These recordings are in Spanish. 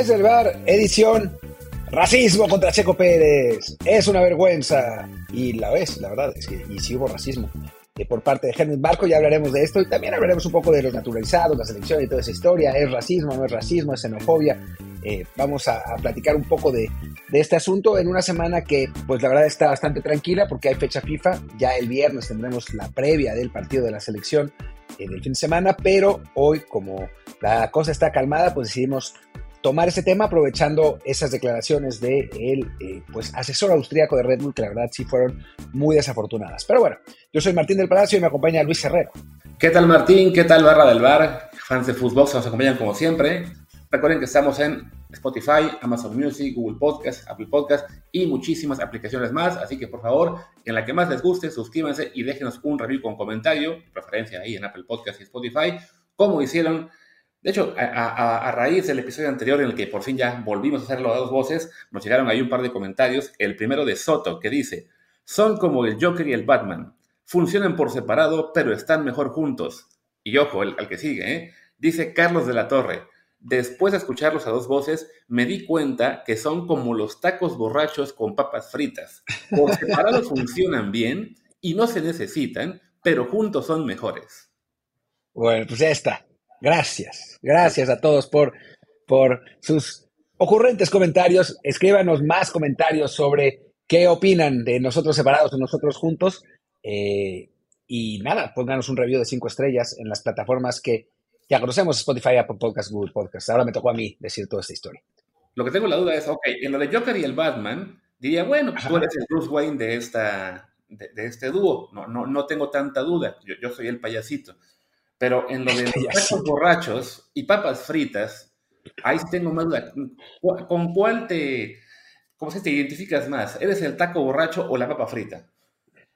Desde el bar, edición Racismo contra Checo Pérez. Es una vergüenza. Y la es, la verdad, es que y sí hubo racismo. eh, por parte de Helmut Marco, ya hablaremos de esto y también hablaremos un poco de los naturalizados, la selección y toda esa historia. ¿Es racismo, no es racismo, es xenofobia? Eh, vamos a, a platicar un poco de, de este asunto en una semana que, pues la verdad, está bastante tranquila porque hay fecha FIFA. Ya el viernes tendremos la previa del partido de la selección eh, del fin de semana, pero hoy, como la cosa está calmada, pues decidimos tomar ese tema aprovechando esas declaraciones de pues, asesor austríaco de Red Bull, que la verdad sí fueron muy desafortunadas. Pero bueno, yo soy Martín del Palacio y me acompaña Luis Herrero. ¿Qué tal Martín? ¿Qué tal Barra del Bar? Fans de Footbox nos acompañan como siempre. Recuerden que estamos en Spotify, Amazon Music, Google Podcast, Apple Podcast y muchísimas aplicaciones más. Así que por favor, en la que más les guste, suscríbanse y déjenos un review con comentario, preferencia ahí en Apple Podcast y Spotify, como hicieron. De hecho, a, a- a raíz del episodio anterior en el que por fin ya volvimos a hacerlo a dos voces, nos llegaron ahí un par de comentarios. El primero de Soto, que dice, son como el Joker y el Batman. Funcionan por separado, pero están mejor juntos. Y ojo, el, al que sigue, ¿eh? Dice Carlos de la Torre. Después de escucharlos a dos voces, me di cuenta que son como los tacos borrachos con papas fritas. Por separado funcionan bien y no se necesitan, pero juntos son mejores. Bueno, pues ya está. Gracias. Gracias a todos por, por sus ocurrentes comentarios. Escríbanos más comentarios sobre qué opinan de nosotros separados o nosotros juntos. Eh, y nada, pónganos un review de cinco estrellas en las plataformas que ya conocemos, Spotify, Apple Podcasts, Google Podcasts. Ahora me tocó a mí decir toda esta historia. Lo que tengo la duda es, ok, en lo de Joker y el Batman, diría, bueno, pues tú eres el Bruce Wayne de, esta, de, de este dúo. No, no, no tengo tanta duda. Yo, yo soy el payasito. Pero en lo de tacos borrachos y papas fritas, ahí sí tengo más duda. ¿Cu- ¿Con cuál te, cómo se te identificas más? ¿Eres el taco borracho o la papa frita?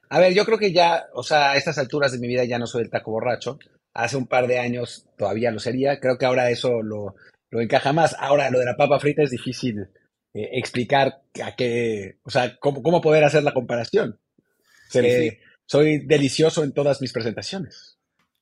A ver, yo creo que ya, o sea, a estas alturas de mi vida ya no soy el taco borracho. Hace un par de años todavía lo sería. Creo que ahora eso lo, lo encaja más. Ahora, lo de la papa frita es difícil eh, explicar a qué, o sea, cómo, cómo poder hacer la comparación. Sí. Soy delicioso en todas mis presentaciones.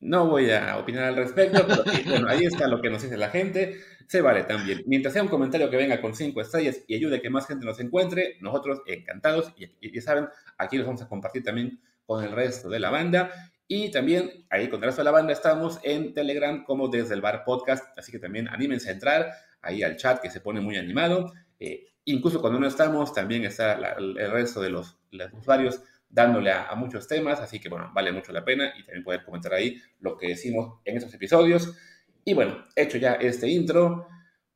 No voy a opinar al respecto, pero bueno, ahí está lo que nos dice la gente. Se vale también. Mientras sea un comentario que venga con cinco estrellas y ayude a que más gente nos encuentre, nosotros encantados. Y, ya saben, aquí los vamos a compartir también con el resto de la banda. Y también ahí con el resto de la banda estamos en Telegram como desde el bar podcast. Así que también anímense a entrar ahí al chat que se pone muy animado. Eh, incluso cuando no estamos, también está el resto de los, los usuarios dándole a, muchos temas, así que bueno, vale mucho la pena y también poder comentar ahí lo que decimos en estos episodios. Y bueno, hecho ya este intro,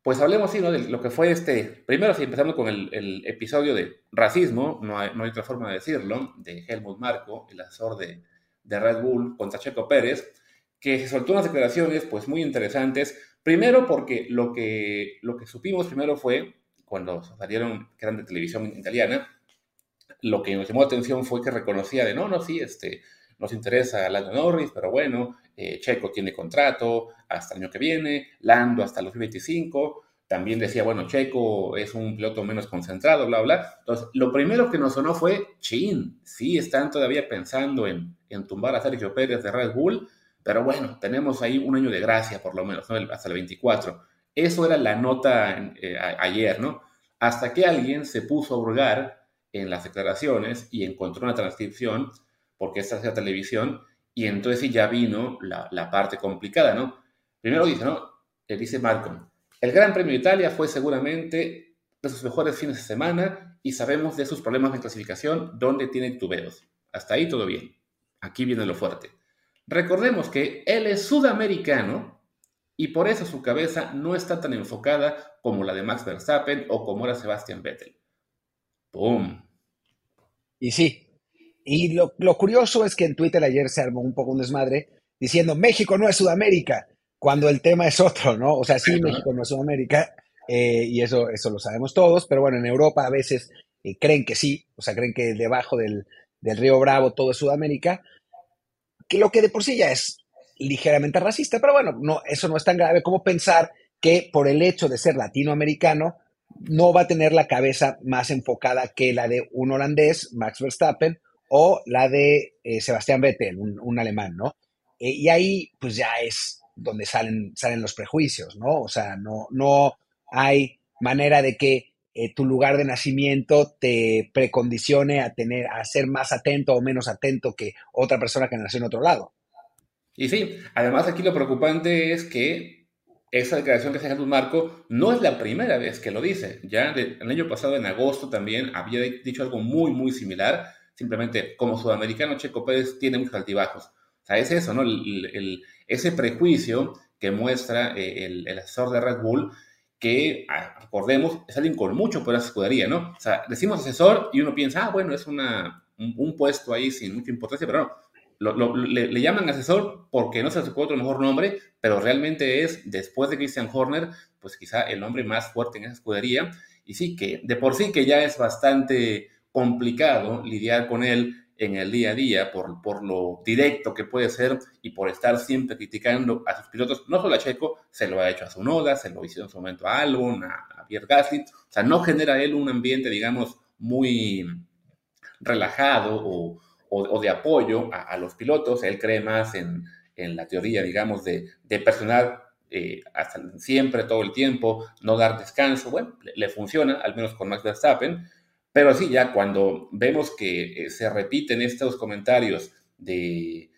pues hablemos sí, ¿no? de lo que fue este, primero sí, empezando con el, episodio de racismo, no hay, no hay otra forma de decirlo, de Helmut Marco, el asesor de, de Red Bull contra Checo Pérez, que se soltó unas declaraciones pues muy interesantes, primero porque lo que, lo que supimos primero fue, cuando salieron, que eran de televisión italiana, lo que nos llamó la atención fue que reconocía de, no, no, sí, este, nos interesa Lando Norris, pero bueno, eh, Checo tiene contrato hasta el año que viene, Lando hasta los 2025, también decía, bueno, Checo es un piloto menos concentrado, bla, bla. Entonces, lo primero que nos sonó fue, chin, sí están todavía pensando en, en tumbar a Sergio Pérez de Red Bull, pero bueno, tenemos ahí un año de gracia, por lo menos, ¿no? Hasta el 24. Eso era la nota eh, a- ayer, ¿no? Hasta que alguien se puso a hurgar en las declaraciones y encontró una transcripción, porque esta es la televisión, y entonces ya vino la, la parte complicada, ¿no? Primero dice, ¿no? Le dice Malcolm, el Gran Premio de Italia fue seguramente de sus mejores fines de semana y sabemos de sus problemas de clasificación donde tiene tuberos. Hasta ahí todo bien. Aquí viene lo fuerte. Recordemos que él es sudamericano y por eso su cabeza no está tan enfocada como la de Max Verstappen o como era Sebastian Vettel. ¡Pum! Y sí. Y lo, lo curioso es que en Twitter ayer se armó un poco un desmadre diciendo México no es Sudamérica, cuando el tema es otro, ¿no? O sea, sí, México no es Sudamérica, eh, y eso, eso lo sabemos todos, pero bueno, en Europa a veces eh, creen que sí, o sea, creen que debajo del, del río Bravo todo es Sudamérica, que lo que de por sí ya es ligeramente racista, pero bueno, no, eso no es tan grave como pensar que por el hecho de ser latinoamericano no va a tener la cabeza más enfocada que la de un holandés, Max Verstappen, o la de eh, Sebastián Vettel, un, un alemán, ¿no? Eh, y ahí, pues ya es donde salen, salen los prejuicios, ¿no? O sea, no, no hay manera de que eh, tu lugar de nacimiento te precondicione a tener, a ser más atento o menos atento que otra persona que nació en otro lado. Y sí, además aquí lo preocupante es que esa declaración que hace Jesús Marco no es la primera vez que lo dice. Ya el año pasado, en agosto, también había dicho algo muy, muy similar. Simplemente, como sudamericano, Checo Pérez tiene muchos altibajos. O sea, es eso, ¿no? El, ese prejuicio que muestra eh, el, el, asesor de Red Bull, que, ah, recordemos, es alguien con mucho poder su escudería, ¿no? O sea, decimos asesor y uno piensa, ah, bueno, es una, un, un puesto ahí sin mucha importancia, pero no le, llaman asesor porque no se le otro mejor nombre, pero realmente es, después de Christian Horner, pues quizá el hombre más fuerte en esa escudería. Y sí, que de por sí que ya es bastante complicado lidiar con él en el día a día por, por lo directo que puede ser y por estar siempre criticando a sus pilotos, no solo a Checo, se lo ha hecho a Zunoda, se lo hizo en su momento a Albon, a, a Pierre Gasly, o sea, no genera él un ambiente, digamos, muy relajado o, o, o de apoyo a, a, los pilotos, él cree más en, en la teoría, digamos, de, de personal eh, hasta siempre, todo el tiempo, no dar descanso, bueno, le, le, funciona, al menos con Max Verstappen, pero sí, ya cuando vemos que eh, se repiten estos comentarios de,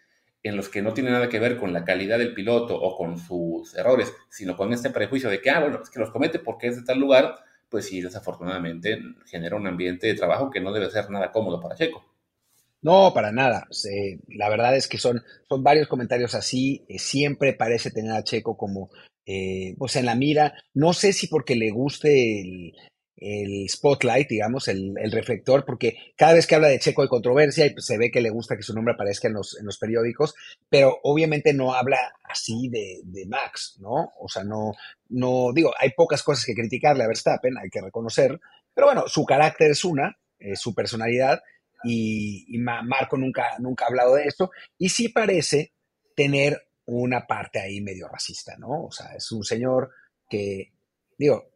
en los que no tiene nada que ver con la calidad del piloto o con sus errores, sino con este prejuicio de que, ah, bueno, es que los comete porque es de tal lugar, pues sí, desafortunadamente genera un ambiente de trabajo que no debe ser nada cómodo para Checo. No, para nada. La verdad es que son, son varios comentarios así. Eh, siempre parece tener a Checo como eh, pues en la mira. No sé si porque le guste el, el spotlight, digamos, el, el, reflector, porque cada vez que habla de Checo hay controversia y pues, se ve que le gusta que su nombre aparezca en los, en los periódicos, pero obviamente no habla así de, de, Max, ¿no? O sea, no, no, digo, hay pocas cosas que criticarle a Verstappen, hay que reconocer, pero bueno, su carácter es una, su personalidad, y, y, Marco nunca, nunca ha hablado de esto, y sí parece tener una parte ahí medio racista, ¿no? O sea, es un señor que, digo,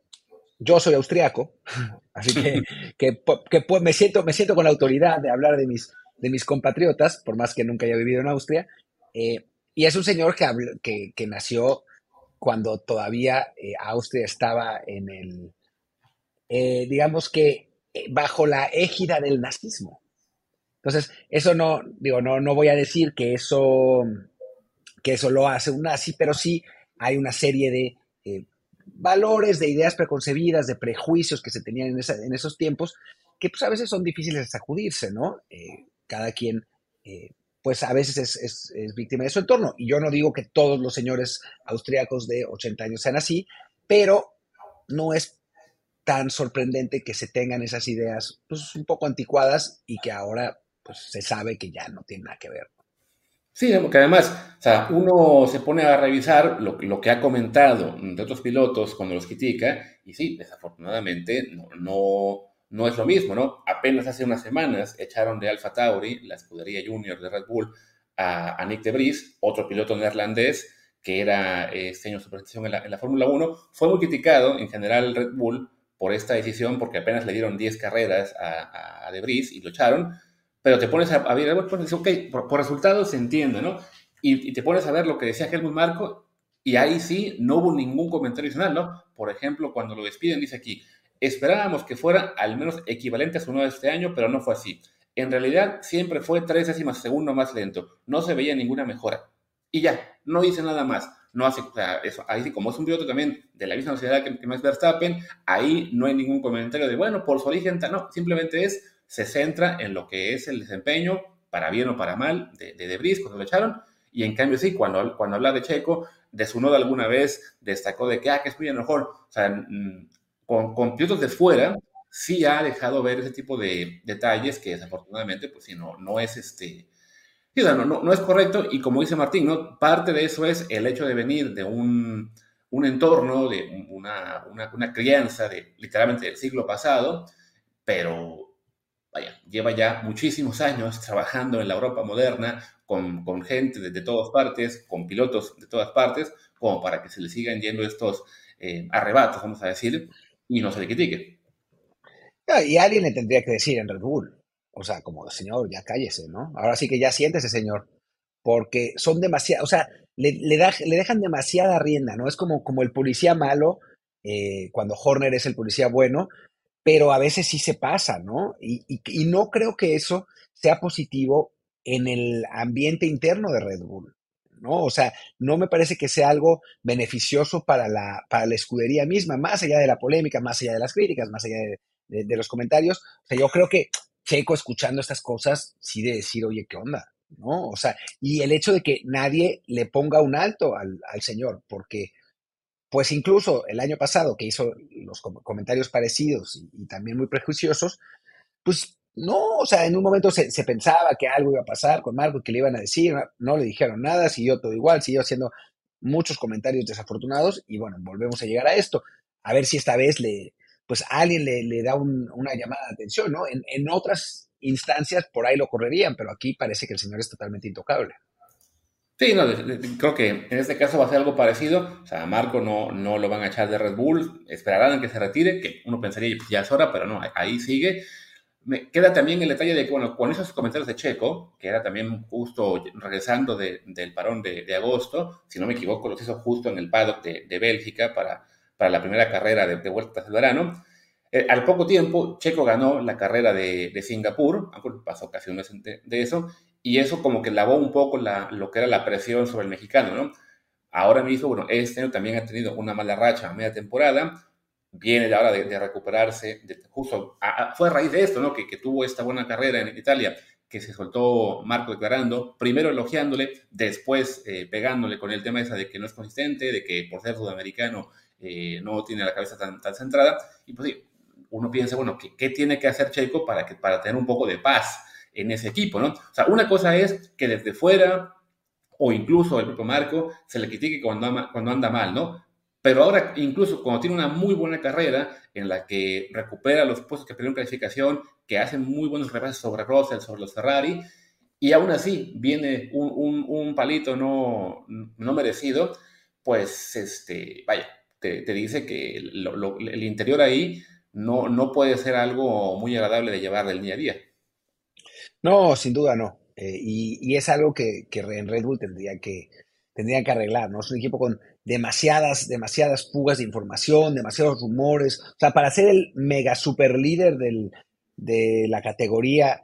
yo soy austriaco, así que, que, que, me, siento, me siento con la autoridad de hablar de mis, de mis compatriotas, por más que nunca haya vivido en Austria, eh, y es un señor que, que, que nació cuando todavía eh, Austria estaba en el, eh, digamos que bajo la égida del nazismo. Entonces, eso no, digo, no, no voy a decir que eso, que eso lo hace un nazi, pero sí hay una serie de eh, valores, de ideas preconcebidas, de prejuicios que se tenían en, esa, en esos tiempos, que pues a veces son difíciles de sacudirse, ¿no? Eh, cada quien, eh, pues a veces es, es, víctima de su entorno. Y yo no digo que todos los señores austríacos de 80 años sean así, pero no es tan sorprendente que se tengan esas ideas pues, un poco anticuadas y que ahora pues se sabe que ya no tiene nada que ver. Sí, porque además, o sea, uno se pone a revisar lo, lo, que ha comentado de otros pilotos cuando los critica, y sí, desafortunadamente no, no, no, es lo mismo, ¿no? Apenas hace unas semanas echaron de Alfa Tauri, la escudería junior de Red Bull, a, a Nick de Vries, otro piloto neerlandés que era este año su presentación en la, en la Fórmula 1, fue muy criticado en general Red Bull por esta decisión, porque apenas le dieron 10 carreras a, a, a De Vries y lo echaron, pero te pones a, a ver, pues, ok, por, por, resultados se entiende, ¿no? Y, te pones a ver lo que decía Helmut Marco, y ahí sí no hubo ningún comentario adicional, ¿no? Por ejemplo, cuando lo despiden, dice aquí, esperábamos que fuera al menos equivalente a su nuevo este año, pero no fue así. En realidad, siempre fue tres décimas segundo más lento, no se veía ninguna mejora. Y ya, no dice nada más. No hace, eso, ahí sí, como es un piloto también de la misma sociedad que, que Max Verstappen, ahí no hay ningún comentario de, bueno, por su origen, no, simplemente es se centra en lo que es el desempeño, para bien o para mal, de, de Debris cuando lo echaron, y en cambio sí, cuando, cuando habla de Checo, de su nodo alguna vez destacó de que, ah, que es muy mejor. O sea, con, con pilotos de fuera, sí ha dejado ver ese tipo de detalles que desafortunadamente, pues sí, no, no es este... no, no, no, es correcto y como dice Martín, ¿no? parte de eso es el hecho de venir de un, un entorno, de una, una, una, crianza de literalmente del siglo pasado, pero vaya, lleva ya muchísimos años trabajando en la Europa moderna con, con gente de, de, todas partes, con pilotos de todas partes, como para que se le sigan yendo estos eh, arrebatos, vamos a decir, y no se le critique. Y alguien le tendría que decir en Red Bull, o sea, como, señor, ya cállese, ¿no? Ahora sí que ya siéntese, señor, porque son demasiados, o sea, le, le, da, le, dejan demasiada rienda, ¿no? Es como, como el policía malo, eh, cuando Horner es el policía bueno, pero a veces sí se pasa, ¿no? Y, y, y, no creo que eso sea positivo en el ambiente interno de Red Bull, ¿no? O sea, no me parece que sea algo beneficioso para la, para la escudería misma, más allá de la polémica, más allá de las críticas, más allá de, de, los comentarios. O sea, yo creo que Checo escuchando estas cosas, sí de decir, oye, ¿qué onda? ¿No? O sea, y el hecho de que nadie le ponga un alto al, al señor, porque pues incluso el año pasado que hizo los comentarios parecidos y, también muy prejuiciosos, pues no, o sea, en un momento se, pensaba que algo iba a pasar con Marco, que le iban a decir, no, le dijeron nada, siguió todo igual, siguió haciendo muchos comentarios desafortunados y bueno, volvemos a llegar a esto. A ver si esta vez le, pues alguien le, da un, una llamada de atención, ¿no? En, en, otras instancias por ahí lo correrían, pero aquí parece que el señor es totalmente intocable. Sí, no, creo que en este caso va a ser algo parecido. O sea, a Marco no, no lo van a echar de Red Bull, esperarán a que se retire, que uno pensaría ya es hora, pero no, ahí sigue. Me queda también el detalle de que, bueno, con esos comentarios de Checo, que era también justo regresando de, del parón de, de, agosto, si no me equivoco, los hizo justo en el paddock de, de Bélgica para para la primera carrera de, de vuelta del verano. Eh, al poco tiempo, Checo ganó la carrera de, Singapur, pasó casi un mes de, eso, y eso como que lavó un poco la, lo que era la presión sobre el mexicano, ¿no? Ahora mismo, bueno, este año también ha tenido una mala racha a media temporada, viene la hora de, de recuperarse, justo a, a, fue a raíz de esto, ¿no? Que, que, tuvo esta buena carrera en Italia, que se soltó Marco declarando, primero elogiándole, después eh, pegándole con el tema esa de que no es consistente, de que por ser sudamericano eh, no tiene la cabeza tan, tan centrada. Y pues sí, uno piensa, bueno, ¿qué, ¿qué, tiene que hacer Checo para, que, para tener un poco de paz en ese equipo, ¿no? O sea, una cosa es que desde fuera o incluso el propio Marco se le critique cuando cuando anda mal, ¿no? Pero ahora, incluso cuando tiene una muy buena carrera en la que recupera los puestos que perdió en clasificación, que hace muy buenos repases sobre Russell, sobre los Ferrari, y aún así viene un, un, palito no, no merecido, pues, este, vaya, te, dice que el interior ahí no, no puede ser algo muy agradable de llevar del día a día. No, sin duda no. Eh, y, y, es algo que, que, en Red Bull tendría que, tendría que arreglar, ¿no? Es un equipo con demasiadas, demasiadas fugas de información, demasiados rumores. O sea, para ser el mega super líder del, de la categoría,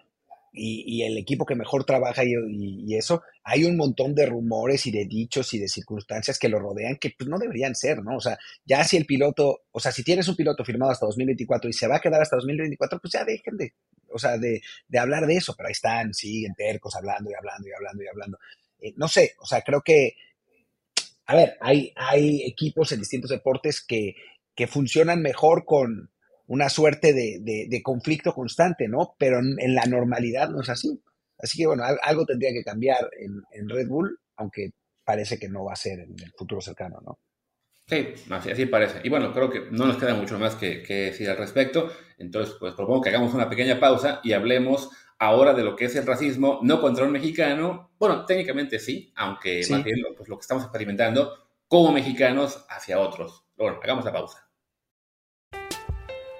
y, el equipo que mejor trabaja y, eso, hay un montón de rumores y de dichos y de circunstancias que lo rodean que pues no deberían ser, ¿no? O sea, ya si el piloto, o sea, si tienes un piloto firmado hasta 2024 y se va a quedar hasta 2024, pues ya dejen de, o sea, de, de hablar de eso, pero ahí están, siguen tercos hablando y hablando y hablando y hablando. Eh, no sé, o sea, creo que, a ver, hay, hay equipos en distintos deportes que, que funcionan mejor con, una suerte de, de, de, conflicto constante, ¿no? Pero en, en, la normalidad no es así. Así que, bueno, algo tendría que cambiar en, en, Red Bull, aunque parece que no va a ser en el futuro cercano, ¿no? Sí, así, así parece. Y bueno, creo que no nos queda mucho más que, que, decir al respecto. Entonces, pues propongo que hagamos una pequeña pausa y hablemos ahora de lo que es el racismo, no contra un mexicano. Bueno, técnicamente sí, aunque sí. más bien pues, lo que estamos experimentando como mexicanos hacia otros. Bueno, hagamos la pausa.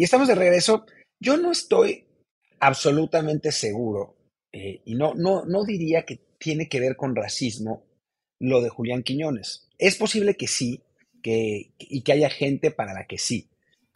Y estamos de regreso. Yo no estoy absolutamente seguro, eh, y no, no, no diría que tiene que ver con racismo, lo de Julián Quiñones. Es posible que sí, que, y que haya gente para la que sí.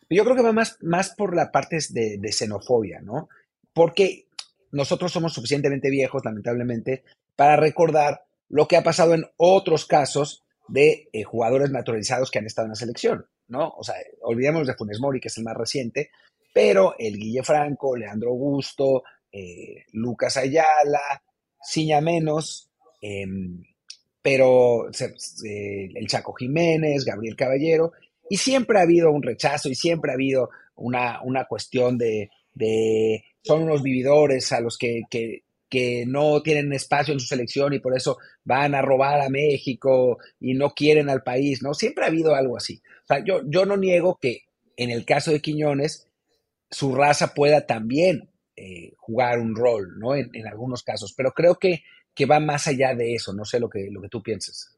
Pero yo creo que va más, más por la parte de, xenofobia, ¿no? Porque nosotros somos suficientemente viejos, lamentablemente, para recordar lo que ha pasado en otros casos de eh, jugadores naturalizados que han estado en la selección, ¿no? O sea, olvidemos de Funes Mori, que es el más reciente, pero el Guille Franco, Leandro Augusto, eh, Lucas Ayala, Ciña Menos, em, pero el Chaco Jiménez, Gabriel Caballero, y siempre ha habido un rechazo y siempre ha habido una, una cuestión de, de, son unos vividores a los que, que, que no tienen espacio en su selección y por eso van a robar a México y no quieren al país, ¿no? Siempre ha habido algo así. O sea, yo, yo no niego que en el caso de Quiñones, su raza pueda también eh, jugar un rol, ¿no? En, en, algunos casos, pero creo que que va más allá de eso. No sé lo que, lo que tú piensas.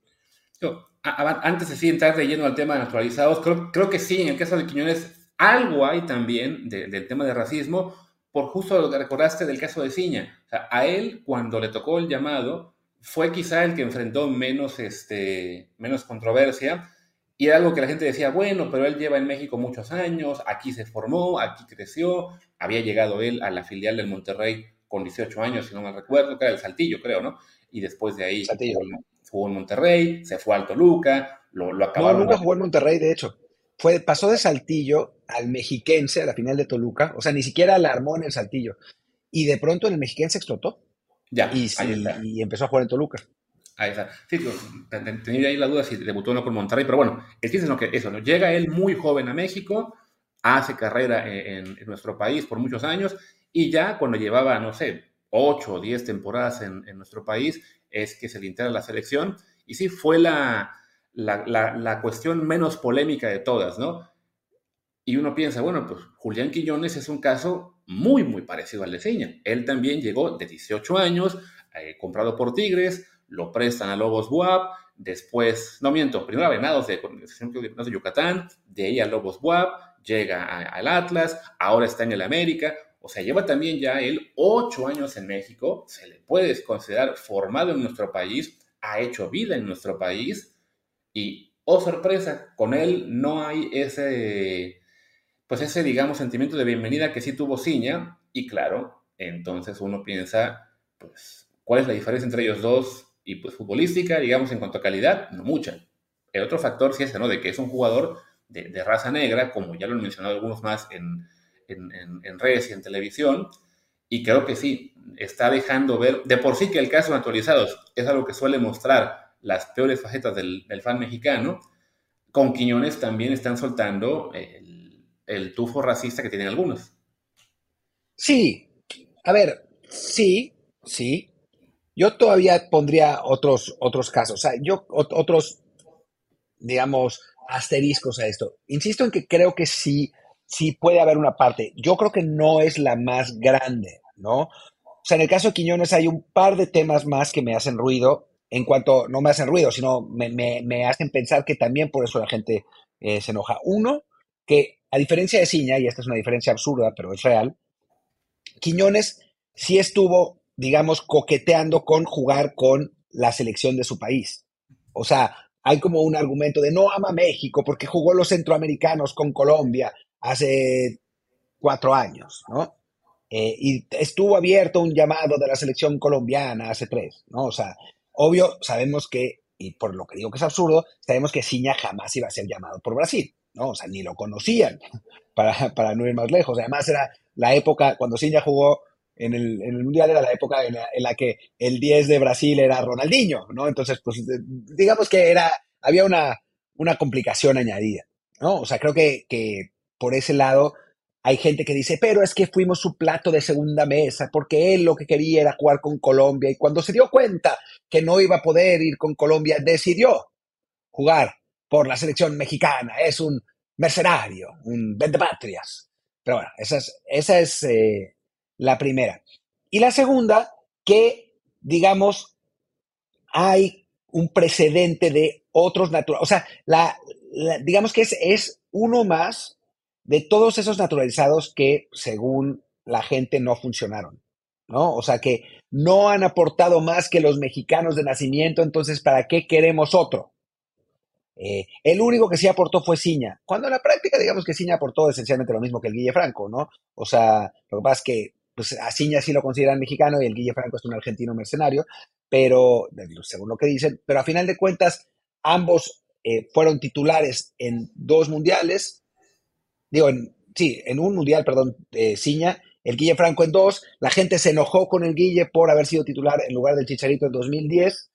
Yo, antes de sí entrar de lleno al tema de naturalizados, creo, creo que sí, en el caso de Quiñones, algo hay también del tema de racismo, por justo lo que recordaste del caso de Ciña. A él, cuando le tocó el llamado, fue quizá el que enfrentó menos, este, menos controversia, y era algo que la gente decía, bueno, pero él lleva en México muchos años, aquí se formó, aquí creció, había llegado él a la filial del Monterrey con 18 años, si no me recuerdo, que era el Saltillo, creo, ¿no? Y después de ahí jugó, en Monterrey, se fue al Toluca, lo, lo acabaron. No, nunca jugó en Monterrey, de hecho. Fue, pasó de Saltillo al Mexiquense a la final de Toluca, o sea, ni siquiera la armó en el Saltillo. Y de pronto en el Mexiquense explotó. Ya, y, y empezó a jugar en Toluca. Ahí está. Sí, tenía ahí la duda si debutó o no con Monterrey, pero bueno, el chiste es que eso, ¿no? Llega él muy joven a México, hace carrera en, en, nuestro país por muchos años y ya cuando llevaba, no sé, 8 o 10 temporadas en, nuestro país, es que se le integra la selección. Y sí, fue la, la, cuestión menos polémica de todas, ¿no? Y uno piensa, bueno, pues Julián Quiñones es un caso muy, muy parecido al de Seña. Él también llegó de 18 años, eh, comprado por Tigres, lo prestan a Lobos WAP, después, no miento, primero Venados de, de Yucatán, de ahí a Lobos WAP, llega al Atlas, ahora está en el América, o sea, lleva también ya él ocho años en México, se le puede considerar formado en nuestro país, ha hecho vida en nuestro país y, oh sorpresa, con él no hay ese, pues ese, digamos, sentimiento de bienvenida que sí tuvo Ciña y claro, entonces uno piensa, pues, ¿cuál es la diferencia entre ellos dos? Y pues futbolística, digamos, en cuanto a calidad, no mucha. El otro factor sí es, ¿no? De que es un jugador de, raza negra, como ya lo han mencionado algunos más en en, redes y en televisión, y creo que sí, está dejando ver, de por sí que el caso de actualizados es algo que suele mostrar las peores facetas del, fan mexicano, con Quiñones también están soltando el, tufo racista que tienen algunos. Sí, a ver, sí, sí. Yo todavía pondría otros, otros casos, o sea, yo otros, digamos, asteriscos a esto. Insisto en que creo que sí sí puede haber una parte. Yo creo que no es la más grande, ¿no? O sea, en el caso de Quiñones hay un par de temas más que me hacen ruido, en cuanto, no me hacen ruido, sino me, hacen pensar que también por eso la gente eh, se enoja. Uno, que a diferencia de Ciña, y esta es una diferencia absurda, pero es real, Quiñones sí estuvo, digamos, coqueteando con jugar con la selección de su país. O sea, hay como un argumento de no ama México porque jugó los centroamericanos con Colombia, hace cuatro años, ¿no? Eh, y estuvo abierto un llamado de la selección colombiana hace tres, ¿no? O sea, obvio, sabemos que, y por lo que digo que es absurdo, sabemos que Ciña jamás iba a ser llamado por Brasil, ¿no? O sea, ni lo conocían, para, para no ir más lejos. Además, era la época, cuando Ciña jugó en el, en el Mundial, era la época en la, que el 10 de Brasil era Ronaldinho, ¿no? Entonces, pues, digamos que era, había una, una complicación añadida, ¿no? O sea, creo que, que por ese lado, hay gente que dice, pero es que fuimos su plato de segunda mesa, porque él lo que quería era jugar con Colombia y cuando se dio cuenta que no iba a poder ir con Colombia, decidió jugar por la selección mexicana. Es un mercenario, un vendepatrias. Pero bueno, esa es, esa es eh, la primera. Y la segunda, que digamos, hay un precedente de otros naturales. O sea, la, digamos que es, uno más de todos esos naturalizados que, según la gente, no funcionaron. ¿no? O sea que no han aportado más que los mexicanos de nacimiento, entonces ¿para qué queremos otro? Eh, el único que sí aportó fue Ciña, cuando en la práctica digamos que Ciña aportó esencialmente lo mismo que el Guille Franco, ¿no? O sea, lo que pasa es que pues, a Ciña sí lo consideran mexicano y el Guille Franco es un argentino mercenario, pero según lo que dicen, pero a final de cuentas ambos eh, fueron titulares en dos mundiales, digo, en, sí, en un mundial, perdón, eh, Ciña, el Guille Franco en dos, la gente se enojó con el Guille por haber sido titular en lugar del Chicharito en 2010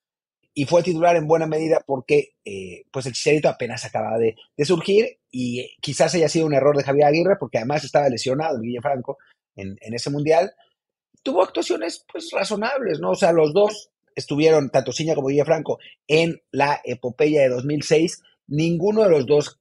y fue titular en buena medida porque eh, pues el Chicharito apenas acababa de, surgir y quizás haya sido un error de Javier Aguirre porque además estaba lesionado el Guille Franco en, ese mundial. Tuvo actuaciones pues razonables, ¿no? O sea, los dos estuvieron, tanto Ciña como Guille Franco, en la epopeya de 2006. Ninguno de los dos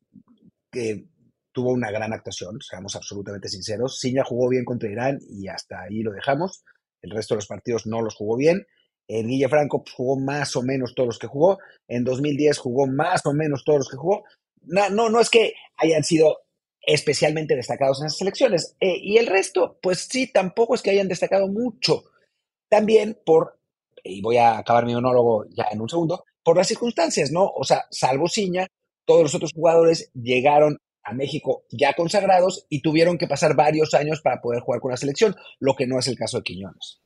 que tuvo una gran actuación, seamos absolutamente sinceros. Ciña jugó bien contra Irán y hasta ahí lo dejamos. El resto de los partidos no los jugó bien. El Guille Franco jugó más o menos todos los que jugó. En 2010 jugó más o menos todos los que jugó. No, no, no es que hayan sido especialmente destacados en esas selecciones. Eh, y el resto, pues sí, tampoco es que hayan destacado mucho. También por y voy a acabar mi monólogo ya en un segundo, por las circunstancias, ¿no? O sea, salvo Ciña, todos los otros jugadores llegaron a México ya consagrados y tuvieron que pasar varios años para poder jugar con la selección, lo que no es el caso de Quiñones.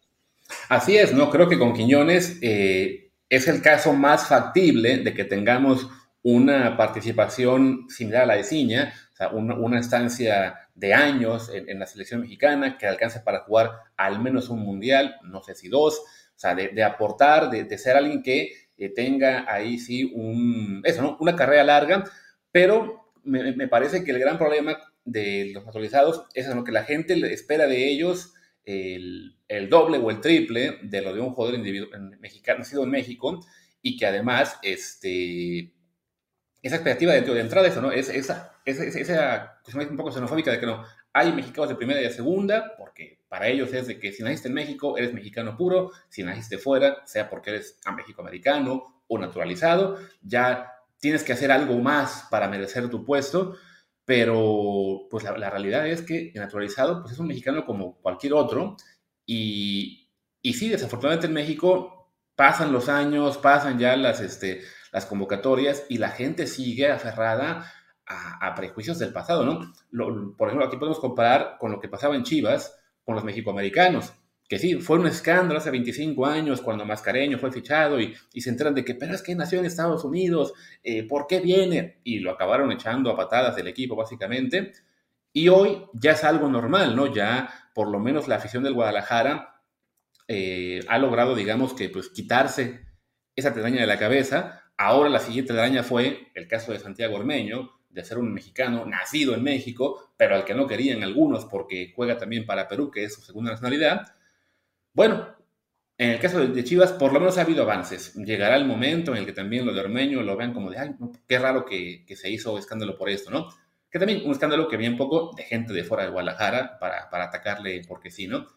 Así es, ¿no? Creo que con Quiñones eh, es el caso más factible de que tengamos una participación similar a la de Ciña, o sea, una, estancia de años en, la selección mexicana que alcance para jugar al menos un mundial, no sé si dos, o sea, de, aportar, de, ser alguien que eh, tenga ahí sí un, eso, ¿no? una carrera larga, pero me, parece que el gran problema de los naturalizados es lo que la gente espera de ellos el, doble o el triple de lo de un jugador individual, mexicano, nacido en México y que además este, esa expectativa de, de entrada, eso, ¿no? Es, esa, esa, esa cuestión un poco xenofóbica de que no, hay mexicanos de primera y de segunda, porque para ellos es de que si naciste en México, eres mexicano puro, si naciste fuera, sea porque eres a México-americano o naturalizado, ya tienes que hacer algo más para merecer tu puesto, pero pues la, realidad es que el naturalizado pues es un mexicano como cualquier otro y, y sí, desafortunadamente en México pasan los años, pasan ya las, este, las convocatorias y la gente sigue aferrada a, prejuicios del pasado, ¿no? por ejemplo, aquí podemos comparar con lo que pasaba en Chivas, con los mexicoamericanos, que sí, fue un escándalo hace 25 años cuando Mascareño fue fichado y, se enteran de que, pero es que nació en Estados Unidos, eh, ¿por qué viene? Y lo acabaron echando a patadas del equipo, básicamente. Y hoy ya es algo normal, ¿no? Ya por lo menos la afición del Guadalajara eh, ha logrado, digamos, que pues quitarse esa telaraña de la cabeza. Ahora la siguiente telaraña fue el caso de Santiago Ormeño, de ser un mexicano nacido en México, pero al que no querían algunos porque juega también para Perú, que es su segunda nacionalidad. Bueno, en el caso de Chivas, por lo menos ha habido avances. Llegará el momento en el que también lo de Ormeño lo vean como de, ay, qué raro que, se hizo escándalo por esto, ¿no? Que también un escándalo que un poco de gente de fuera de Guadalajara para, para atacarle porque sí, ¿no?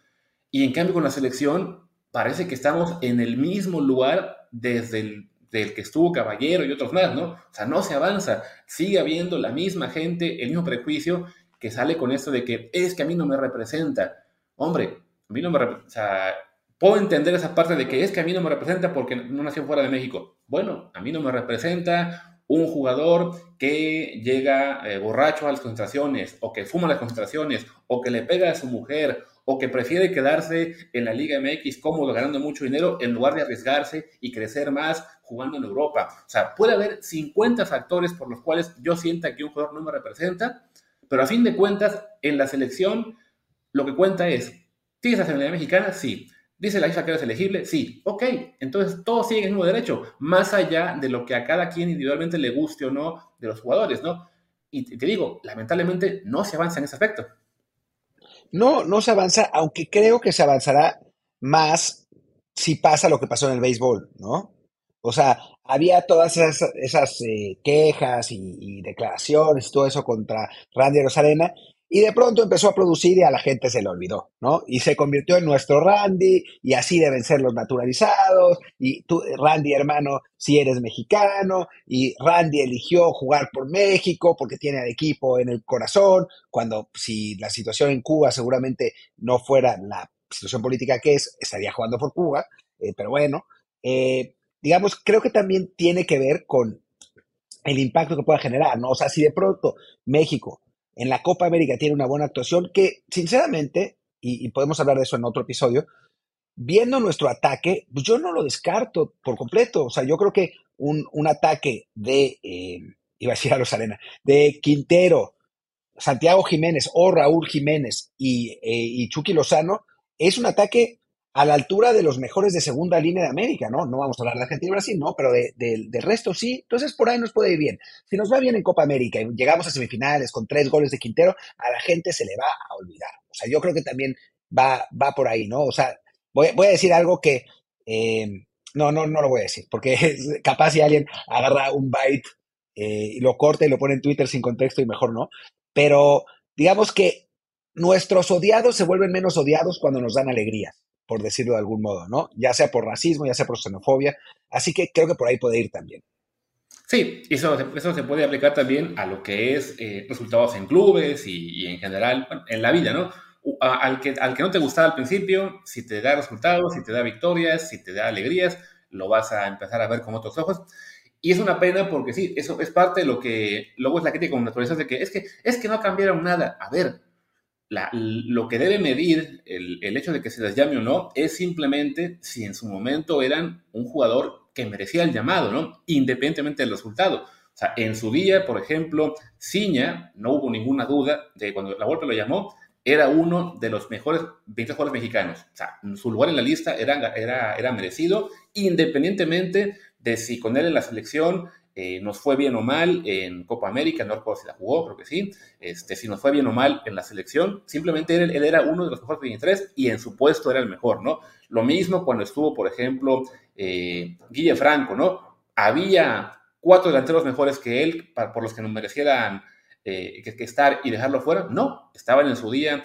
Y en cambio con la selección parece que estamos en el mismo lugar desde el del que estuvo Caballero y otros más, ¿no? O sea, no se avanza, sigue habiendo la misma gente, el mismo prejuicio que sale con esto de que es que a mí no me representa. Hombre, a mí no me representa, o sea, puedo entender esa parte de que es que a mí no me representa porque no nació fuera de México. Bueno, a mí no me representa un jugador que llega eh, borracho a las concentraciones, o que fuma las concentraciones, o que le pega a su mujer, o que prefiere quedarse en la Liga MX cómodo, ganando mucho dinero, en lugar de arriesgarse y crecer más jugando en Europa. O sea, puede haber 50 factores por los cuales yo sienta que un jugador no me representa, pero a fin de cuentas, en la selección, lo que cuenta es, ¿tienes nacionalidad mexicana? Sí. ¿Dice la FIFA que eres elegible? Sí. Ok, entonces todo sigue en el mismo derecho, más allá de lo que a cada quien individualmente le guste o no de los jugadores, ¿no? Y te digo, lamentablemente no se avanza en ese aspecto. No, no se avanza, aunque creo que se avanzará más si pasa lo que pasó en el béisbol, ¿no? O sea, había todas esas, esas eh, quejas y, y, declaraciones todo eso contra Randy Rosarena y de pronto empezó a producir y a la gente se le olvidó, ¿no? Y se convirtió en nuestro Randy, y así deben ser los naturalizados, y tú, Randy, hermano, si eres mexicano, y Randy eligió jugar por México porque tiene al equipo en el corazón, cuando si la situación en Cuba seguramente no fuera la situación política que es, estaría jugando por Cuba, eh, pero bueno, eh, digamos, creo que también tiene que ver con el impacto que pueda generar, ¿no? O sea, si de pronto México en la Copa América tiene una buena actuación, que sinceramente, y, podemos hablar de eso en otro episodio, viendo nuestro ataque, pues yo no lo descarto por completo. O sea, yo creo que un, ataque de, eh, iba a decir a los Arena, de Quintero, Santiago Jiménez o Raúl Jiménez y, eh, y Chucky Lozano es un ataque a la altura de los mejores de segunda línea de América, ¿no? No vamos a hablar de Argentina y Brasil, no, pero de, del resto sí. Entonces por ahí nos puede ir bien. Si nos va bien en Copa América y llegamos a semifinales con tres goles de Quintero, a la gente se le va a olvidar. O sea, yo creo que también va, va por ahí, ¿no? O sea, voy, a decir algo que... Eh, no, no, no lo voy a decir, porque capaz si alguien agarra un byte eh, y lo corta y lo pone en Twitter sin contexto y mejor no. Pero digamos que nuestros odiados se vuelven menos odiados cuando nos dan alegrías por decirlo de algún modo, ¿no? Ya sea por racismo, ya sea por xenofobia. Así que creo que por ahí puede ir también. Sí, eso, eso se puede aplicar también a lo que es eh, resultados en clubes y, en general en la vida, ¿no? Al que, al que no te gustaba al principio, si te da resultados, si te da victorias, si te da alegrías, lo vas a empezar a ver con otros ojos. Y es una pena porque sí, eso es parte de lo que luego es la crítica con naturaleza de que es que es que no cambiaron nada. A ver, lo que debe medir el, hecho de que se les llame o no es simplemente si en su momento eran un jugador que merecía el llamado, ¿no? Independientemente del resultado. O sea, en su día, por ejemplo, Ciña, no hubo ninguna duda de cuando la Volpe lo llamó, era uno de los mejores 20 jugadores mexicanos. O sea, su lugar en la lista era, era, era merecido, independientemente de si con él en la selección eh, nos fue bien o mal en Copa América, no recuerdo si la jugó, creo que sí, este, si nos fue bien o mal en la selección, simplemente él, era uno de los mejores 23 y en su puesto era el mejor, ¿no? Lo mismo cuando estuvo, por ejemplo, eh, Guille Franco, ¿no? Había cuatro delanteros mejores que él por los que nos merecieran eh, que, estar y dejarlo fuera, no, estaban en su día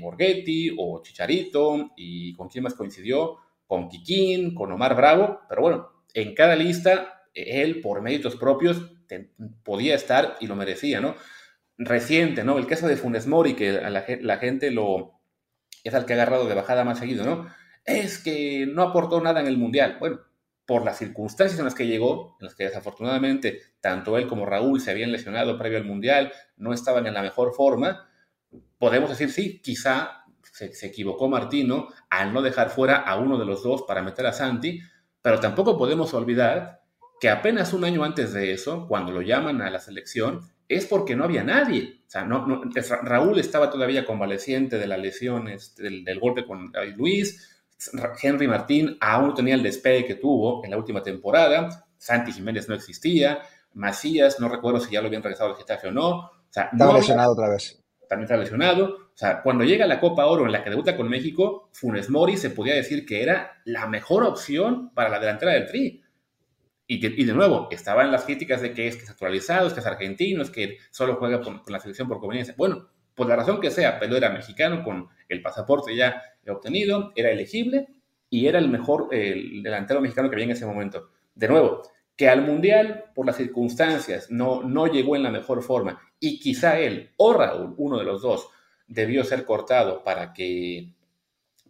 Borghetti o Chicharito y con quién más coincidió, con Kikín, con Omar Bravo, pero bueno, en cada lista él por méritos propios podía estar y lo merecía, ¿no? Reciente, ¿no? El caso de Funes Mori, que la, gente lo es al que ha agarrado de bajada más seguido, ¿no? Es que no aportó nada en el Mundial. Bueno, por las circunstancias en las que llegó, en las que desafortunadamente tanto él como Raúl se habían lesionado previo al Mundial, no estaban en la mejor forma, podemos decir, sí, quizá se, se equivocó Martino al no dejar fuera a uno de los dos para meter a Santi, pero tampoco podemos olvidar que apenas un año antes de eso, cuando lo llaman a la selección, es porque no había nadie. O sea, no, Raúl estaba todavía convaleciente de la lesión este, del, golpe con David Luis. Henry Martín aún tenía el despegue que tuvo en la última temporada. Santi Jiménez no existía. Macías, no recuerdo si ya lo habían regresado al Getafe o no. O sea, estaba lesionado otra vez. También estaba lesionado. O sea, cuando llega la Copa Oro en la que debuta con México, Funes Mori se podía decir que era la mejor opción para la delantera del Tri. Y de, nuevo, estaba en las críticas de que es que es actualizado, es que es argentino, es que solo juega con, la selección por conveniencia. Bueno, por la razón que sea, pero era mexicano con el pasaporte ya obtenido, era elegible y era el mejor delantero mexicano que había en ese momento. De nuevo, que al Mundial, por las circunstancias, no, no llegó en la mejor forma y quizá él o Raúl, uno de los dos, debió ser cortado para que,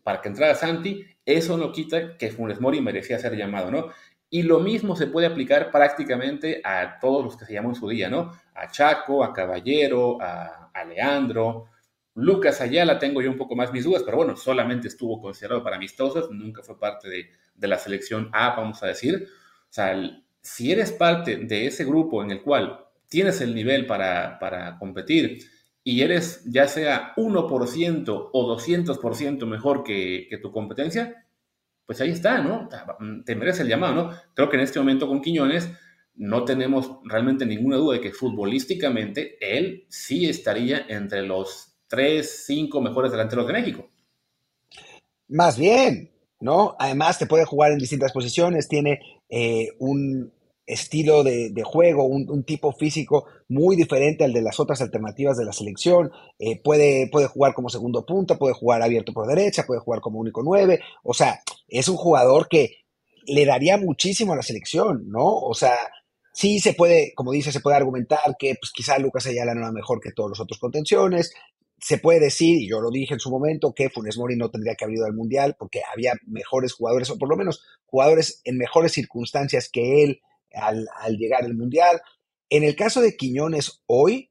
para que entrara Santi, eso no quita que Funes Mori merecía ser llamado, ¿no? Y lo mismo se puede aplicar prácticamente a todos los que se llamó en su día, ¿no? A Chaco, a Caballero, a, Leandro. Lucas Ayala tengo yo un poco más mis dudas, pero bueno, solamente estuvo considerado para amistosos, nunca fue parte de, la selección A, vamos a decir. O sea, si eres parte de ese grupo en el cual tienes el nivel para, competir y eres ya sea 1% o 200% mejor que tu competencia, pues ahí está, ¿no? Mm, te merece el llamado, ¿no? Creo que en este momento con Quiñones no tenemos realmente ninguna duda de que futbolísticamente él sí estaría entre los tres, cinco mejores delanteros de México. Más bien, ¿no? Además te puede jugar en distintas posiciones, tiene eh, un, estilo de, juego, un, tipo físico muy diferente al de las otras alternativas de la selección. Eh, puede, puede jugar como segundo punta, puede jugar abierto por derecha, puede jugar como único nueve. O sea, es un jugador que le daría muchísimo a la selección, ¿no? O sea, sí se puede, como dice, se puede argumentar que pues, quizá Lucas Ayala no era mejor que todos los otros contenciones. se puede decir, y yo lo dije en su momento, que Funes Mori no tendría que haber ido al Mundial porque había mejores jugadores, o por lo menos jugadores en mejores circunstancias que él al, al llegar al Mundial. En el caso de Quiñones hoy,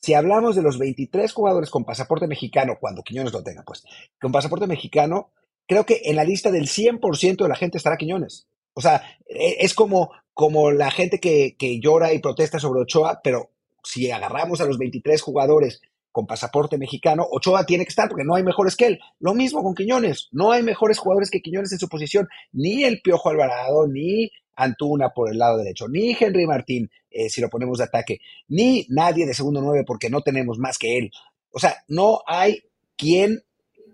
si hablamos de los 23 jugadores con pasaporte mexicano, cuando Quiñones lo tenga, pues, con pasaporte mexicano, creo que en la lista del 100% de la gente estará Quiñones. O sea, e, es como, como la gente que, que llora y protesta sobre Ochoa, pero si agarramos a los 23 jugadores con pasaporte mexicano, Ochoa tiene que estar porque no hay mejores que él. Lo mismo con Quiñones, no hay mejores jugadores que Quiñones en su posición, ni el Piojo Alvarado, ni Antuna por el lado derecho, ni Henry Martín, eh, si lo ponemos de ataque, ni nadie de segundo nueve porque no tenemos más que él. O sea, no hay quien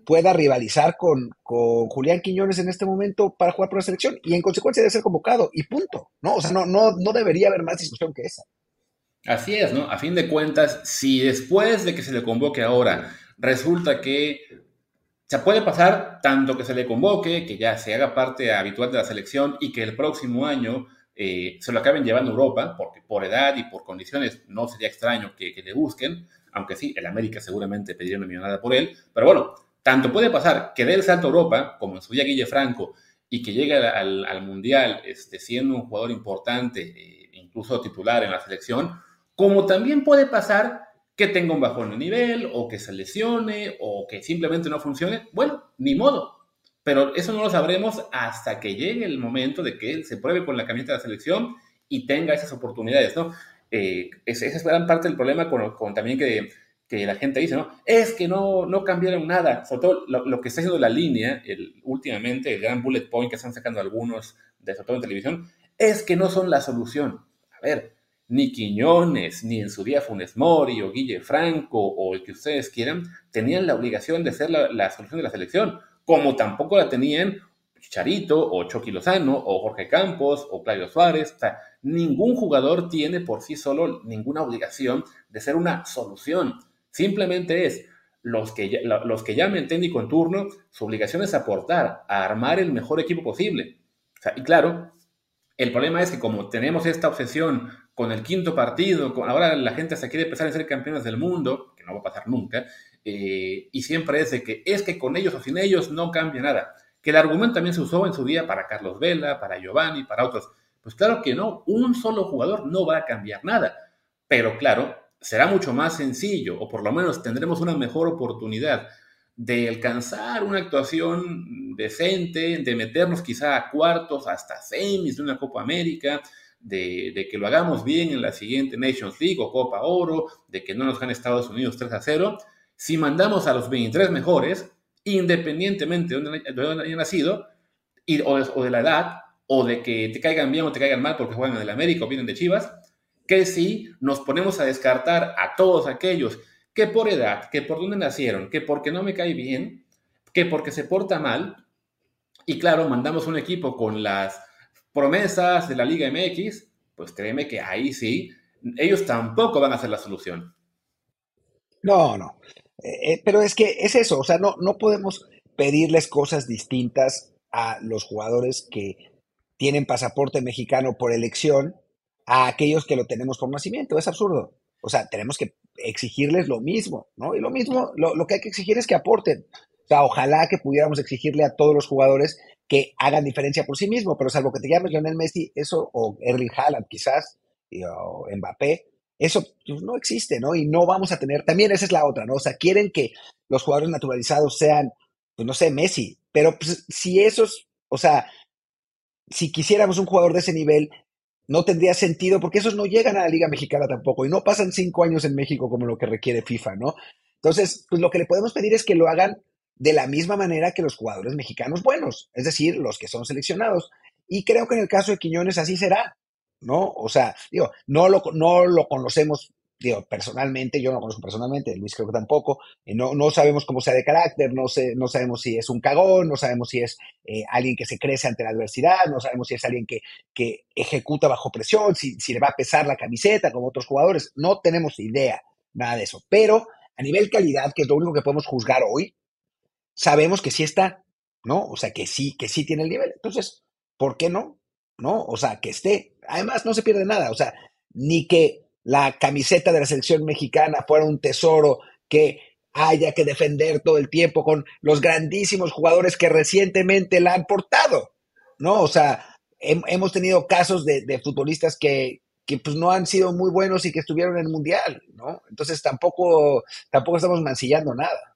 pueda rivalizar con, con Julián Quiñones en este momento para jugar por la selección y en consecuencia debe ser convocado y punto. No, o sea, no, no, no debería haber más discusión que esa. Así es, ¿no? A fin de cuentas, si después de que se le convoque ahora resulta que se puede pasar tanto que se le convoque, que ya se haga parte habitual de la selección y que el próximo año eh, se lo acaben llevando a Europa, porque por edad y por condiciones no sería extraño que, le busquen, aunque sí, el América seguramente pediría una millonada por él, pero bueno, tanto puede pasar que dé el salto a Europa, como en su día Guille Franco, y que llegue al, Mundial este, siendo un jugador importante, eh, incluso titular en la selección, como también puede pasar que tenga un bajón de nivel o que se lesione o que simplemente no funcione. Bueno, ni modo. Pero eso no lo sabremos hasta que llegue el momento de que él se pruebe con la camiseta de selección y tenga esas oportunidades, ¿no? Eh, esa es gran parte del problema con, también que, que, la gente dice, ¿no? Es que no, no cambiaron nada. Sobre todo lo, que está haciendo la línea, el, últimamente, el gran bullet point que están sacando algunos, de, sobre todo en televisión, es que no son la solución. A ver, ni Quiñones, ni en su día Funes Mori o Guille Franco o el que ustedes quieran, tenían la obligación de ser la, solución de la selección, como tampoco la tenían Charito o Chucky Lozano o Jorge Campos o Claudio Suárez. O sea, ningún jugador tiene por sí solo ninguna obligación de ser una solución. Simplemente es los que, los que llamen técnico en turno, su obligación es aportar, a armar el mejor equipo posible. y claro, el problema es que como tenemos esta obsesión con el quinto partido, ahora la gente se quiere empezar a ser campeones del mundo, que no va a pasar nunca, eh, y siempre es de que es que con ellos o sin ellos no cambia nada. Que el argumento también se usó en su día para Carlos Vela, para Giovanni, para otros. Pues claro que no, un solo jugador no va a cambiar nada. Pero claro, será mucho más sencillo, o por lo menos tendremos una mejor oportunidad de alcanzar una actuación decente, de meternos quizá a cuartos, hasta semis de una Copa América, de, que lo hagamos bien en la siguiente Nations League o Copa Oro, de que no nos gane Estados Unidos 3 a 0, si mandamos a los 23 mejores, independientemente de dónde, hayan nacido, y, o, de la edad, o de que te caigan bien o te caigan mal porque juegan en el América o vienen de Chivas, que si nos ponemos a descartar a todos aquellos que por edad, que por dónde nacieron, que porque no me cae bien, que porque se porta mal, y claro, mandamos un equipo con las promesas de la Liga MX, pues créeme que ahí sí, ellos tampoco van a ser la solución. No, no. Eh, eh, pero es que es eso, o sea, no, no podemos pedirles cosas distintas a los jugadores que tienen pasaporte mexicano por elección a aquellos que lo tenemos por nacimiento. Es absurdo. O sea, tenemos que exigirles lo mismo, ¿no? Y lo mismo, lo, que hay que exigir es que aporten. O sea, ojalá que pudiéramos exigirle a todos los jugadores que hagan diferencia por sí mismo, pero salvo que te llames Lionel Messi, eso, o Erling Haaland quizás, o Mbappé, eso pues, no existe, ¿no? Y no vamos a tener, también esa es la otra, ¿no? O sea, quieren que los jugadores naturalizados sean, pues no sé, Messi, pero pues, si esos, o sea, si quisiéramos un jugador de ese nivel, no tendría sentido porque esos no llegan a la Liga Mexicana tampoco y no pasan cinco años en México como lo que requiere FIFA, ¿no? Entonces, pues lo que le podemos pedir es que lo hagan de la misma manera que los jugadores mexicanos buenos, es decir, los que son seleccionados. Y creo que en el caso de Quiñones así será, ¿no? O sea, digo, no lo, no lo conocemos, digo, personalmente, yo no lo conozco personalmente, Luis creo que tampoco, eh, no, no sabemos cómo sea de carácter, no, sé, no sabemos si es un cagón, no sabemos si es eh, alguien que se crece ante la adversidad, no sabemos si es alguien que, que ejecuta bajo presión, si, si le va a pesar la camiseta como otros jugadores, no tenemos idea, nada de eso. Pero a nivel calidad, que es lo único que podemos juzgar hoy, sabemos que sí está, ¿no? O sea, que sí, que sí tiene el nivel. Entonces, ¿por qué no? ¿No? O sea, que esté. Además, no se pierde nada. O sea, ni que la camiseta de la selección mexicana fuera un tesoro que haya que defender todo el tiempo con los grandísimos jugadores que recientemente la han portado, ¿no? O sea, hemos tenido casos de, futbolistas que, que pues no han sido muy buenos y que estuvieron en el mundial, ¿no? Entonces tampoco, tampoco estamos mancillando nada.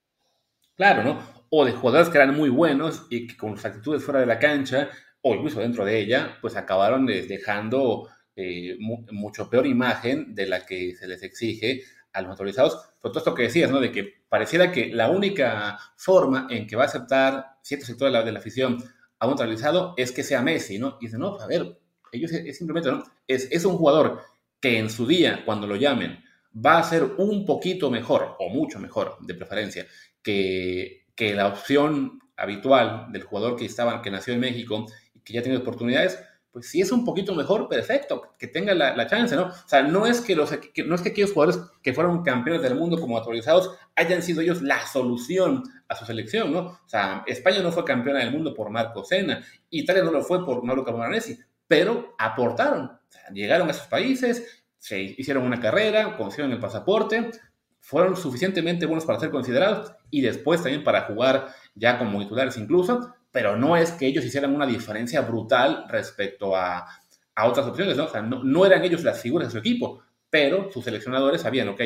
Claro, ¿no? O de jugadores que eran muy buenos y que con sus actitudes fuera de la cancha o incluso dentro de ella, pues acabaron dejando eh, mucho peor imagen de la que se les exige a los naturalizados. Por todo esto que decías, ¿no? De que pareciera que la única forma en que va a aceptar cierto sector de la, de la afición a un naturalizado es que sea Messi, ¿no? Y dice, no, a ver, ellos es, simplemente, ¿no? Es, es un jugador que en su día, cuando lo llamen, va a ser un poquito mejor, o mucho mejor, de preferencia, que, que la opción habitual del jugador que, estaba, que nació en México y que ya tiene oportunidades, pues si es un poquito mejor, perfecto, que tenga la, chance, ¿no? O sea, no es que, los, no es que aquellos jugadores que fueron campeones del mundo como actualizados hayan sido ellos la solución a su selección, ¿no? O sea, España no fue campeona del mundo por Marco Sena, Italia no lo fue por Mauro Camoranesi, pero aportaron, o sea, llegaron a esos países, se hicieron una carrera, consiguieron el pasaporte, fueron suficientemente buenos para ser considerados y después también para jugar ya como titulares incluso, pero no es que ellos hicieran una diferencia brutal respecto a, otras opciones, ¿no? O sea, no, eran ellos las figuras de su equipo, pero sus seleccionadores sabían, ok,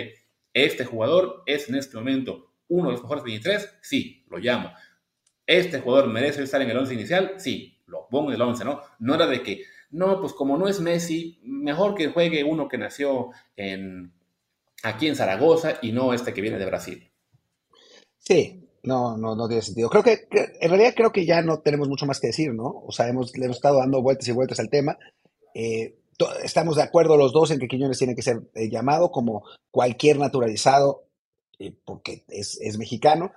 este jugador es en este momento uno de los mejores 23, sí, lo llamo. Este jugador merece estar en el 11 inicial, sí, lo pongo en el 11, ¿no? No era de que, no, pues como no es Messi, mejor que juegue uno que nació en, aquí en Zaragoza y no este que viene de Brasil. Sí, no, no, no tiene sentido. Creo que, en realidad creo que ya no tenemos mucho más que decir, ¿no? O sea, hemos, hemos estado dando vueltas y vueltas al tema. Eh, estamos de acuerdo los dos en que Quiñones tiene que ser eh, llamado como cualquier naturalizado, eh, porque es, es mexicano.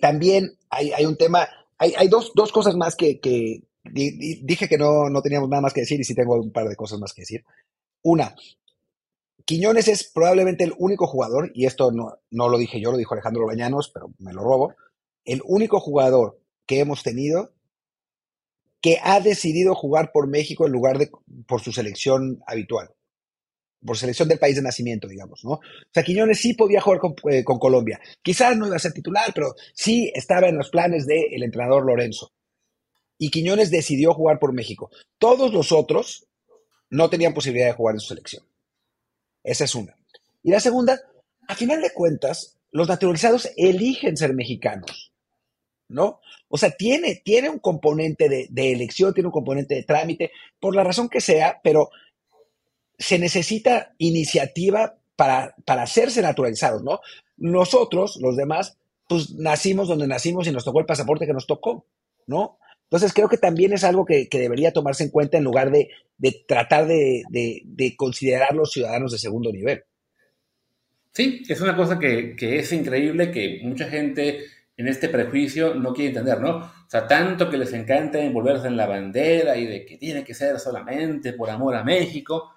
también hay, hay, un tema, hay, hay dos, dos, cosas más que, que dije que no, no teníamos nada más que decir y sí tengo un par de cosas más que decir. Una, Quiñones es probablemente el único jugador, y esto no, no lo dije yo, lo dijo Alejandro Bañanos, pero me lo robo, el único jugador que hemos tenido que ha decidido jugar por México en lugar de por su selección habitual, por selección del país de nacimiento, digamos, ¿no? O sea, Quiñones sí podía jugar con, eh, Colombia. Quizás no iba a ser titular, pero sí estaba en los planes del entrenador Lorenzo. Y Quiñones decidió jugar por México. Todos los otros no tenían posibilidad de jugar en su selección. Esa es una. Y la segunda, a final de cuentas, los naturalizados eligen ser mexicanos, ¿no? O sea, tiene, tiene un componente de, elección, tiene un componente de trámite, por la razón que sea, pero se necesita iniciativa para, para hacerse naturalizados, ¿no? Nosotros, los demás, pues nacimos donde nacimos y nos tocó el pasaporte que nos tocó, ¿no? Entonces creo que también es algo que, debería tomarse en cuenta en lugar de, tratar de, de, considerar los ciudadanos de segundo nivel. Sí, es una cosa que, es increíble que mucha gente en este prejuicio no quiere entender, ¿no? O sea, tanto que les encanta envolverse en la bandera y de que tiene que ser solamente por amor a México.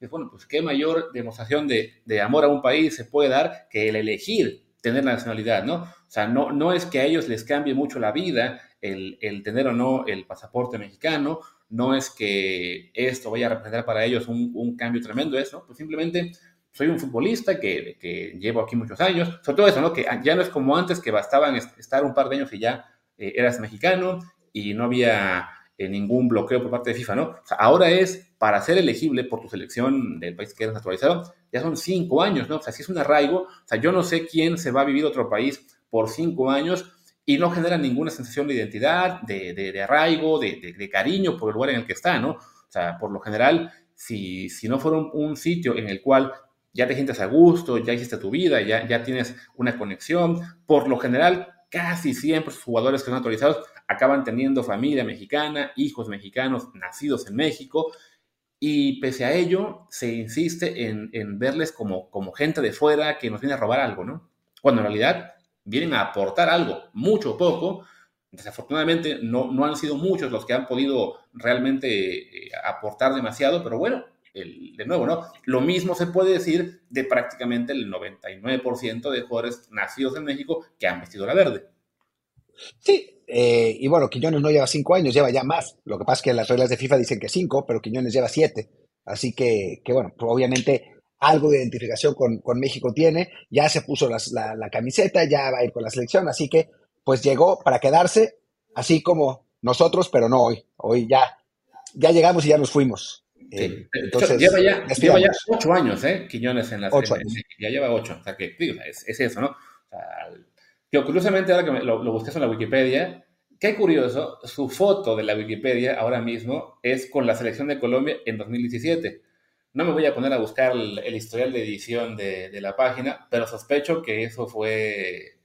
Y bueno, pues qué mayor demostración de, de amor a un país se puede dar que el elegir tener la nacionalidad, ¿no? O sea, no, no es que a ellos les cambie mucho la vida el, tener o no el pasaporte mexicano, no es que esto vaya a representar para ellos un, cambio tremendo, eso, pues simplemente soy un futbolista que, llevo aquí muchos años, sobre todo eso, ¿no? Que ya no es como antes que bastaban estar un par de años y ya eh, eras mexicano y no había eh, ningún bloqueo por parte de FIFA, ¿no? O sea, ahora es para ser elegible por tu selección del país que eres naturalizado, ya son cinco años, ¿no? O sea, si es un arraigo, o sea, yo no sé quién se va a vivir otro país por cinco años y no genera ninguna sensación de identidad, de, arraigo, de, cariño por el lugar en el que está, ¿no? O sea, por lo general, si, si no fuera un, sitio en el cual ya te sientes a gusto, ya hiciste tu vida, ya, ya tienes una conexión, por lo general, casi siempre los jugadores que son autorizados acaban teniendo familia mexicana, hijos mexicanos nacidos en México, y pese a ello, se insiste en, en verles como, como gente de fuera que nos viene a robar algo, ¿no? Cuando en realidad vienen a aportar algo, mucho o poco. Desafortunadamente no, no han sido muchos los que han podido realmente eh, aportar demasiado, pero bueno, de nuevo, ¿no? Lo mismo se puede decir de prácticamente el 99% de jugadores nacidos en México que han vestido la verde. Sí, eh, y bueno, Quiñones no lleva cinco años, lleva ya más. Lo que pasa es que las reglas de FIFA dicen que cinco, pero Quiñones lleva siete. Así que, que bueno, obviamente algo de identificación con, México tiene, ya se puso la, la, camiseta, ya va a ir con la selección, así que pues llegó para quedarse, así como nosotros, pero no hoy, hoy ya, ya llegamos y ya nos fuimos. Eh, entonces, lleva, ya, lleva, ya, ocho años, ¿eh? Quiñones en la ocho años. Ya lleva ocho, o sea que es, es, eso, ¿no? O sea, curiosamente, ahora que lo, lo busqué en la Wikipedia, qué curioso, su foto de la Wikipedia ahora mismo es con la selección de Colombia en 2017. No me voy a poner a buscar el, historial de edición de, la página, pero sospecho que eso fue,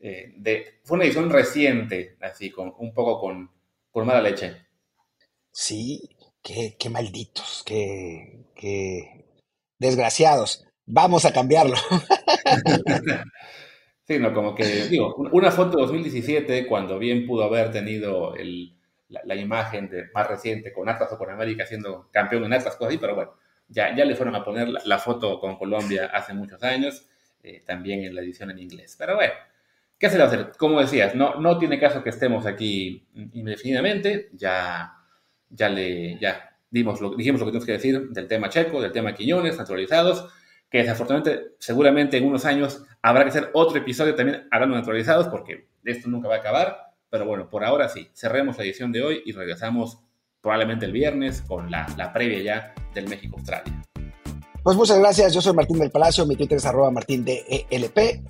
eh, de, fue una edición reciente, así, con, un poco con, con mala leche. Sí, qué, malditos, qué, desgraciados. Vamos a cambiarlo. Sí, no, como que, digo, una foto de 2017, cuando bien pudo haber tenido la, imagen más reciente con Atlas o con América siendo campeón en Atlas, cosas así, pero bueno, ya, ya le fueron a poner la, foto con Colombia hace muchos años, eh, también en la edición en inglés. Pero bueno, ¿qué se va a hacer? Como decías, no, no tiene caso que estemos aquí indefinidamente, ya, ya le, ya dimos lo, dijimos lo que tenemos que decir del tema checo, del tema Quiñones, naturalizados, que desafortunadamente, seguramente en unos años habrá que hacer otro episodio también hablando de naturalizados, porque esto nunca va a acabar. Pero bueno, por ahora sí, cerremos la edición de hoy y regresamos probablemente el viernes con la, la previa ya del México-Australia. Pues muchas gracias, yo soy Martín del Palacio, mi Twitter es arroba martín de ELP.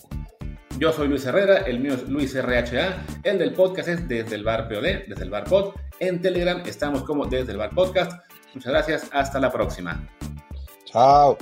Yo soy Luis Herrera, el mío es Luis RHA, el del podcast es desde el bar POD, desde el bar pod. En Telegram estamos como desde el bar podcast. Muchas gracias, hasta la próxima. Chao.